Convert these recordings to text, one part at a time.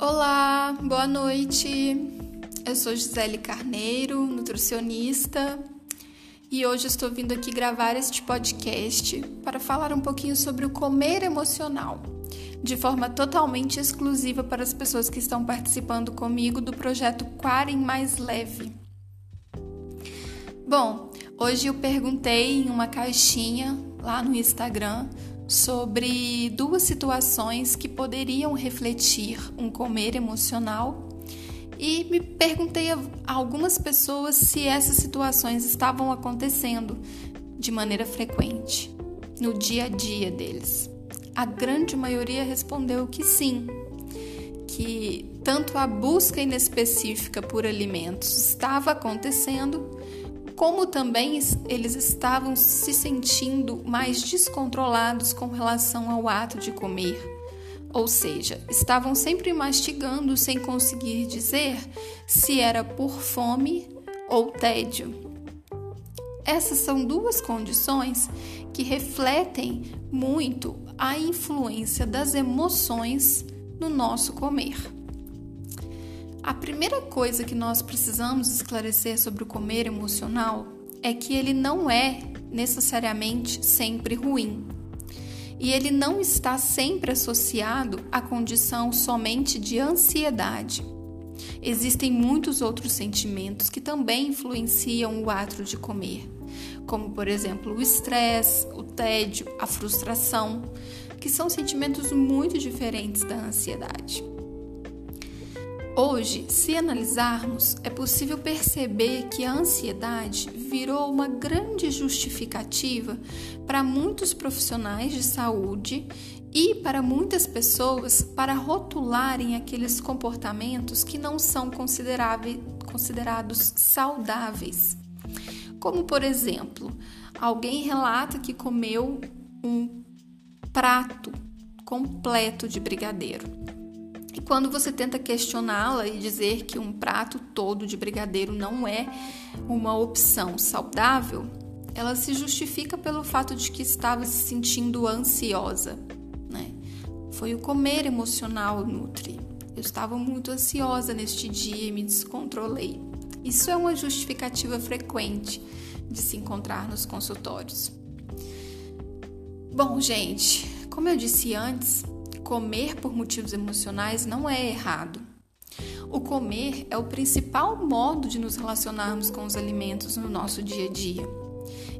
Olá, boa noite. Eu sou Gisele Carneiro, nutricionista, e hoje estou vindo aqui gravar este podcast para falar um pouquinho sobre o comer emocional, de forma totalmente exclusiva para as pessoas que estão participando comigo do projeto Quarem Mais Leve. Bom, hoje eu perguntei em uma caixinha lá no Instagram sobre duas situações que poderiam refletir um comer emocional e me perguntei a algumas pessoas se essas situações estavam acontecendo de maneira frequente no dia a dia deles. A grande maioria respondeu que sim, que tanto a busca inespecífica por alimentos estava acontecendo, como também eles estavam se sentindo mais descontrolados com relação ao ato de comer. Ou seja, estavam sempre mastigando sem conseguir dizer se era por fome ou tédio. Essas são duas condições que refletem muito a influência das emoções no nosso comer. A primeira coisa que nós precisamos esclarecer sobre o comer emocional é que ele não é necessariamente sempre ruim. E ele não está sempre associado à condição somente de ansiedade. Existem muitos outros sentimentos que também influenciam o ato de comer, como por exemplo o estresse, o tédio, a frustração, que são sentimentos muito diferentes da ansiedade. Hoje, se analisarmos, é possível perceber que a ansiedade virou uma grande justificativa para muitos profissionais de saúde e para muitas pessoas para rotularem aqueles comportamentos que não são considerados saudáveis. Como, por exemplo, alguém relata que comeu um prato completo de brigadeiro quando você tenta questioná-la e dizer que um prato todo de brigadeiro não é uma opção saudável, ela se justifica pelo fato de que estava se sentindo ansiosa. Né? Foi o comer emocional nutre. Eu estava muito ansiosa neste dia e me descontrolei. Isso é uma justificativa frequente de se encontrar nos consultórios. Bom, gente, como eu disse antes, comer por motivos emocionais não é errado. O comer é o principal modo de nos relacionarmos com os alimentos no nosso dia a dia.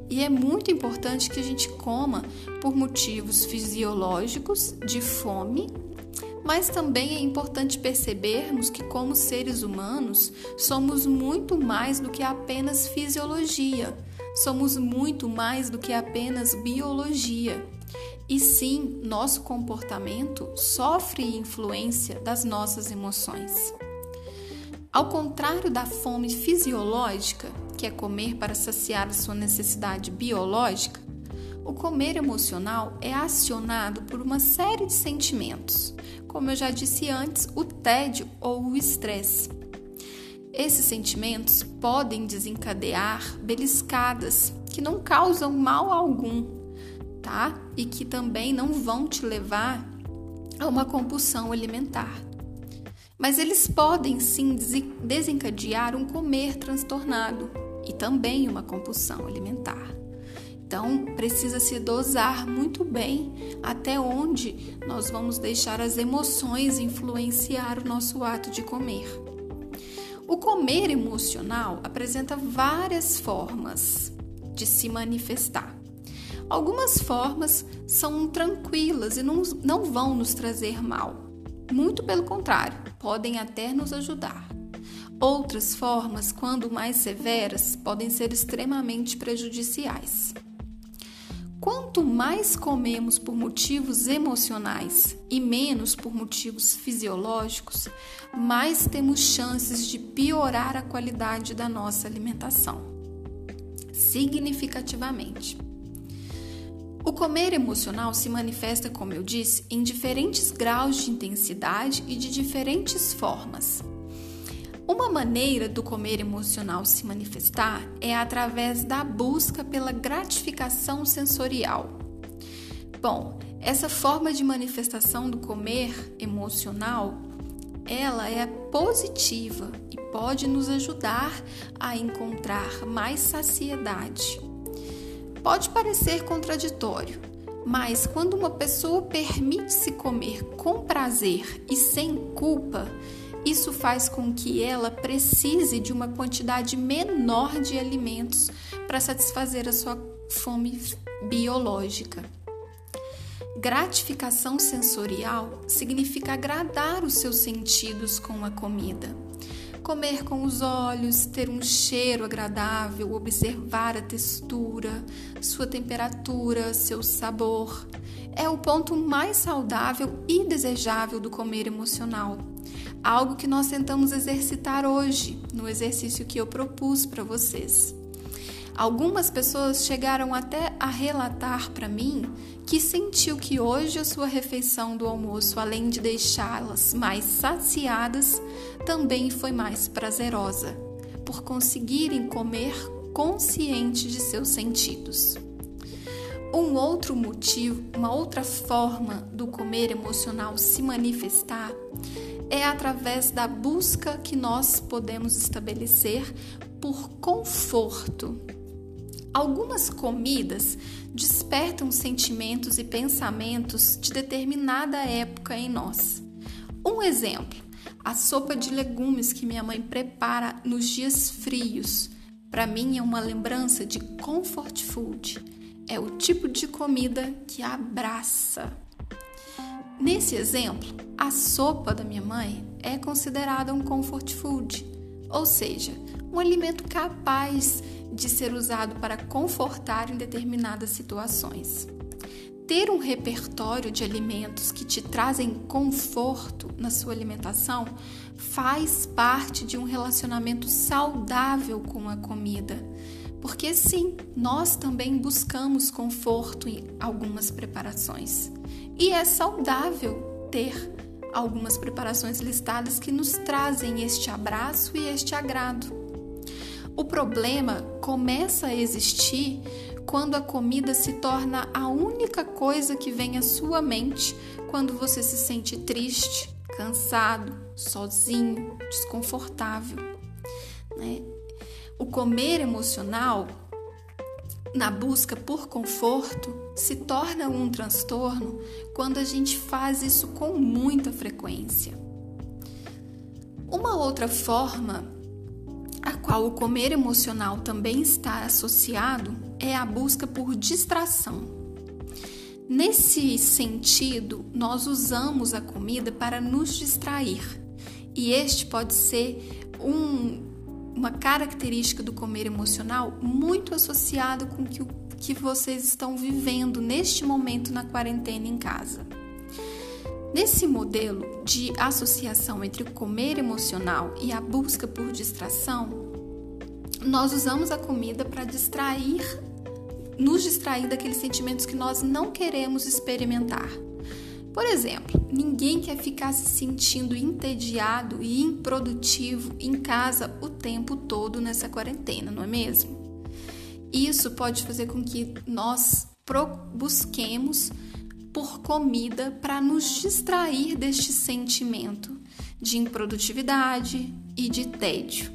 E é muito importante que a gente coma por motivos fisiológicos, de fome, mas também é importante percebermos que, como seres humanos, somos muito mais do que apenas fisiologia, somos muito mais do que apenas biologia. E sim, nosso comportamento sofre influência das nossas emoções. Ao contrário da fome fisiológica, que é comer para saciar a sua necessidade biológica, o comer emocional é acionado por uma série de sentimentos, como eu já disse antes, o tédio ou o estresse. Esses sentimentos podem desencadear beliscadas que não causam mal algum, tá? E que também não vão te levar a uma compulsão alimentar. Mas eles podem sim desencadear um comer transtornado e também uma compulsão alimentar. Então, precisa se dosar muito bem até onde nós vamos deixar as emoções influenciar o nosso ato de comer. O comer emocional apresenta várias formas de se manifestar. Algumas formas são tranquilas e não, não vão nos trazer mal. Muito pelo contrário, podem até nos ajudar. Outras formas, quando mais severas, podem ser extremamente prejudiciais. Quanto mais comemos por motivos emocionais e menos por motivos fisiológicos, mais temos chances de piorar a qualidade da nossa alimentação significativamente. O comer emocional se manifesta, como eu disse, em diferentes graus de intensidade e de diferentes formas. Uma maneira do comer emocional se manifestar é através da busca pela gratificação sensorial. Bom, essa forma de manifestação do comer emocional ela é positiva e pode nos ajudar a encontrar mais saciedade. Pode parecer contraditório, mas quando uma pessoa permite-se comer com prazer e sem culpa, isso faz com que ela precise de uma quantidade menor de alimentos para satisfazer a sua fome biológica. Gratificação sensorial significa agradar os seus sentidos com a comida. Comer com os olhos, ter um cheiro agradável, observar a textura, sua temperatura, seu sabor. É o ponto mais saudável e desejável do comer emocional. Algo que nós tentamos exercitar hoje, no exercício que eu propus para vocês. Algumas pessoas chegaram até a relatar para mim que sentiu que hoje a sua refeição do almoço, além de deixá-las mais saciadas, também foi mais prazerosa, por conseguirem comer consciente de seus sentidos. Um outro motivo, uma outra forma do comer emocional se manifestar é através da busca que nós podemos estabelecer por conforto Algumas comidas despertam sentimentos e pensamentos de determinada época em nós. Um exemplo: a sopa de legumes que minha mãe prepara nos dias frios. Para mim é uma lembrança de comfort food. É o tipo de comida que abraça. Nesse exemplo, a sopa da minha mãe é considerada um comfort food, ou seja, um alimento capaz de ser usado para confortar em determinadas situações. Ter um repertório de alimentos que te trazem conforto na sua alimentação faz parte de um relacionamento saudável com a comida. Porque sim, nós também buscamos conforto em algumas preparações. E é saudável ter algumas preparações listadas que nos trazem este abraço e este agrado. O problema começa a existir quando a comida se torna a única coisa que vem à sua mente quando você se sente triste, cansado, sozinho, desconfortável. Né? O comer emocional, na busca por conforto, se torna um transtorno quando a gente faz isso com muita frequência. Uma outra forma a qual o comer emocional também está associado, é a busca por distração. Nesse sentido, nós usamos a comida para nos distrair, e este pode ser um, uma característica do comer emocional muito associado com o que, que vocês estão vivendo neste momento na quarentena em casa. Nesse modelo de associação entre o comer emocional e a busca por distração, nós usamos a comida para distrair, nos distrair daqueles sentimentos que nós não queremos experimentar. Por exemplo, ninguém quer ficar se sentindo entediado e improdutivo em casa o tempo todo nessa quarentena, não é mesmo? Isso pode fazer com que nós busquemos por comida para nos distrair deste sentimento de improdutividade e de tédio.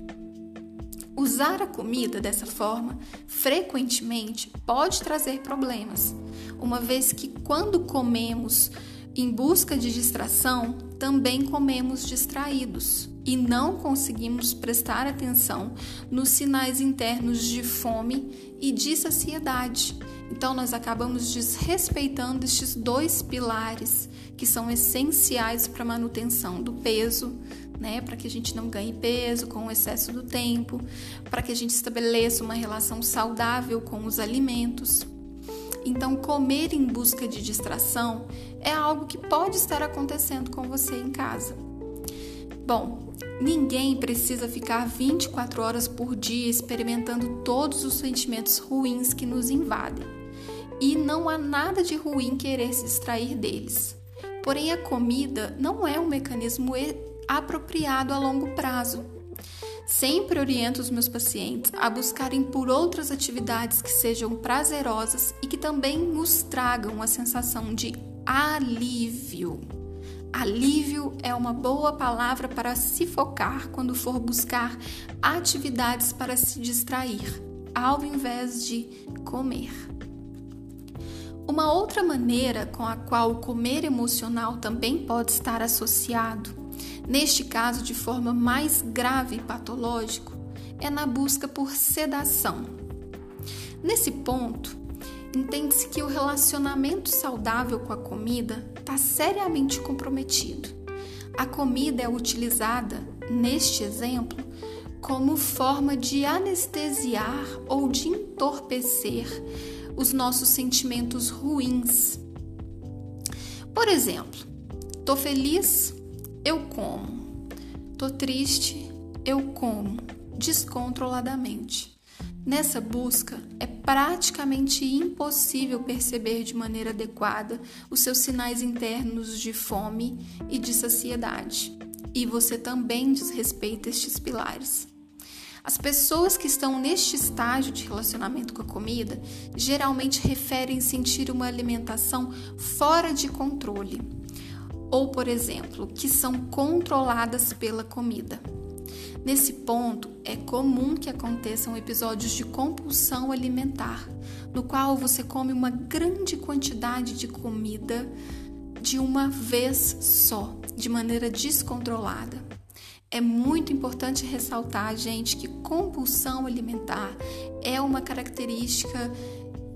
Usar a comida dessa forma frequentemente pode trazer problemas, uma vez que quando comemos em busca de distração, também comemos distraídos e não conseguimos prestar atenção nos sinais internos de fome e de saciedade então, nós acabamos desrespeitando estes dois pilares que são essenciais para a manutenção do peso, né? Para que a gente não ganhe peso com o excesso do tempo, para que a gente estabeleça uma relação saudável com os alimentos. Então, comer em busca de distração é algo que pode estar acontecendo com você em casa. Bom, ninguém precisa ficar 24 horas por dia experimentando todos os sentimentos ruins que nos invadem e não há nada de ruim querer se extrair deles. Porém, a comida não é um mecanismo apropriado a longo prazo. Sempre oriento os meus pacientes a buscarem por outras atividades que sejam prazerosas e que também nos tragam a sensação de alívio. Alívio é uma boa palavra para se focar quando for buscar atividades para se distrair, ao invés de comer. Uma outra maneira com a qual o comer emocional também pode estar associado, neste caso de forma mais grave e patológico, é na busca por sedação. Nesse ponto, entende-se que o relacionamento saudável com a comida está seriamente comprometido. A comida é utilizada, neste exemplo, como forma de anestesiar ou de entorpecer os nossos sentimentos ruins. Por exemplo, tô feliz, eu como. Tô triste, eu como descontroladamente. Nessa busca, é praticamente impossível perceber de maneira adequada os seus sinais internos de fome e de saciedade. E você também desrespeita estes pilares. As pessoas que estão neste estágio de relacionamento com a comida geralmente referem sentir uma alimentação fora de controle, ou, por exemplo, que são controladas pela comida. Nesse ponto, é comum que aconteçam episódios de compulsão alimentar, no qual você come uma grande quantidade de comida de uma vez só, de maneira descontrolada. É muito importante ressaltar, gente, que compulsão alimentar é uma característica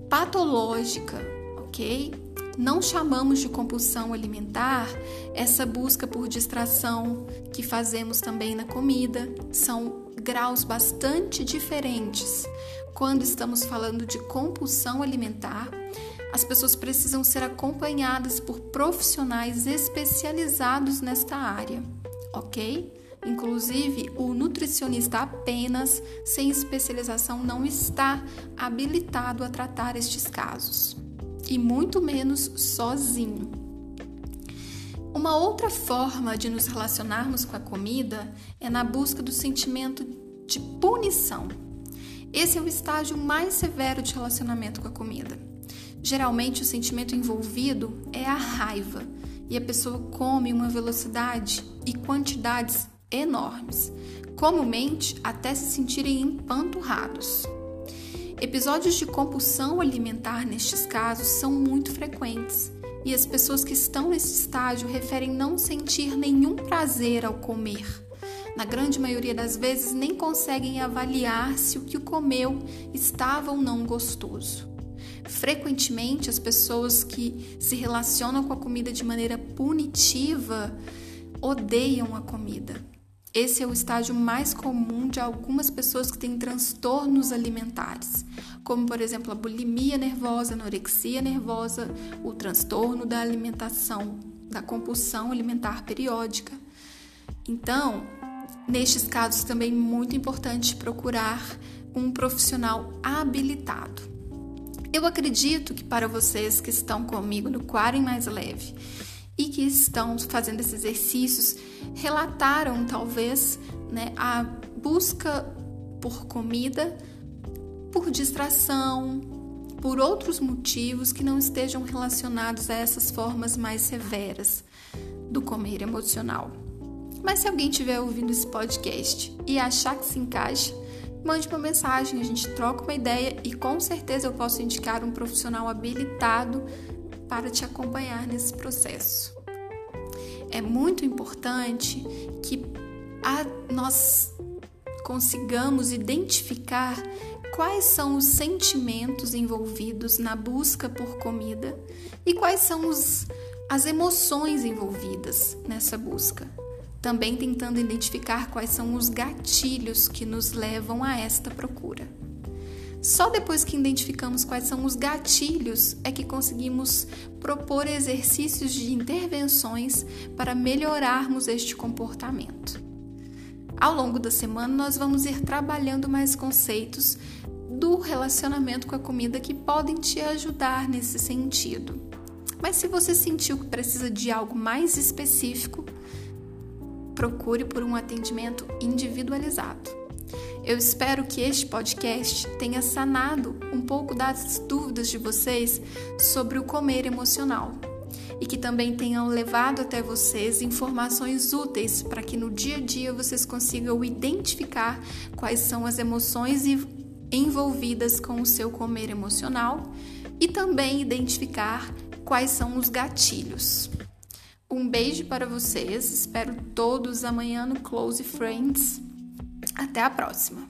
patológica, ok? Não chamamos de compulsão alimentar essa busca por distração que fazemos também na comida. São graus bastante diferentes. Quando estamos falando de compulsão alimentar, as pessoas precisam ser acompanhadas por profissionais especializados nesta área, ok? Inclusive, o nutricionista apenas sem especialização não está habilitado a tratar estes casos e muito menos sozinho. Uma outra forma de nos relacionarmos com a comida é na busca do sentimento de punição. Esse é o estágio mais severo de relacionamento com a comida. Geralmente, o sentimento envolvido é a raiva e a pessoa come uma velocidade e quantidades enormes, comumente até se sentirem empanturrados. Episódios de compulsão alimentar nestes casos são muito frequentes e as pessoas que estão nesse estágio referem não sentir nenhum prazer ao comer. Na grande maioria das vezes, nem conseguem avaliar se o que comeu estava ou não gostoso. Frequentemente, as pessoas que se relacionam com a comida de maneira punitiva odeiam a comida esse é o estágio mais comum de algumas pessoas que têm transtornos alimentares, como por exemplo a bulimia nervosa, anorexia nervosa, o transtorno da alimentação, da compulsão alimentar periódica. Então, nestes casos também é muito importante procurar um profissional habilitado. Eu acredito que para vocês que estão comigo no Quarem Mais Leve que estão fazendo esses exercícios relataram talvez né, a busca por comida, por distração, por outros motivos que não estejam relacionados a essas formas mais severas do comer emocional. Mas se alguém estiver ouvindo esse podcast e achar que se encaixa, mande uma mensagem, a gente troca uma ideia e com certeza eu posso indicar um profissional habilitado para te acompanhar nesse processo. É muito importante que a, nós consigamos identificar quais são os sentimentos envolvidos na busca por comida e quais são os, as emoções envolvidas nessa busca. Também tentando identificar quais são os gatilhos que nos levam a esta procura. Só depois que identificamos quais são os gatilhos é que conseguimos propor exercícios de intervenções para melhorarmos este comportamento. Ao longo da semana, nós vamos ir trabalhando mais conceitos do relacionamento com a comida que podem te ajudar nesse sentido. Mas se você sentiu que precisa de algo mais específico, procure por um atendimento individualizado. Eu espero que este podcast tenha sanado um pouco das dúvidas de vocês sobre o comer emocional. e que também tenham levado até vocês informações úteis para que no dia a dia vocês consigam identificar quais são as emoções envolvidas com o seu comer emocional e também identificar quais são os gatilhos. Um beijo para vocês, espero todos amanhã no Close Friends. Até a próxima!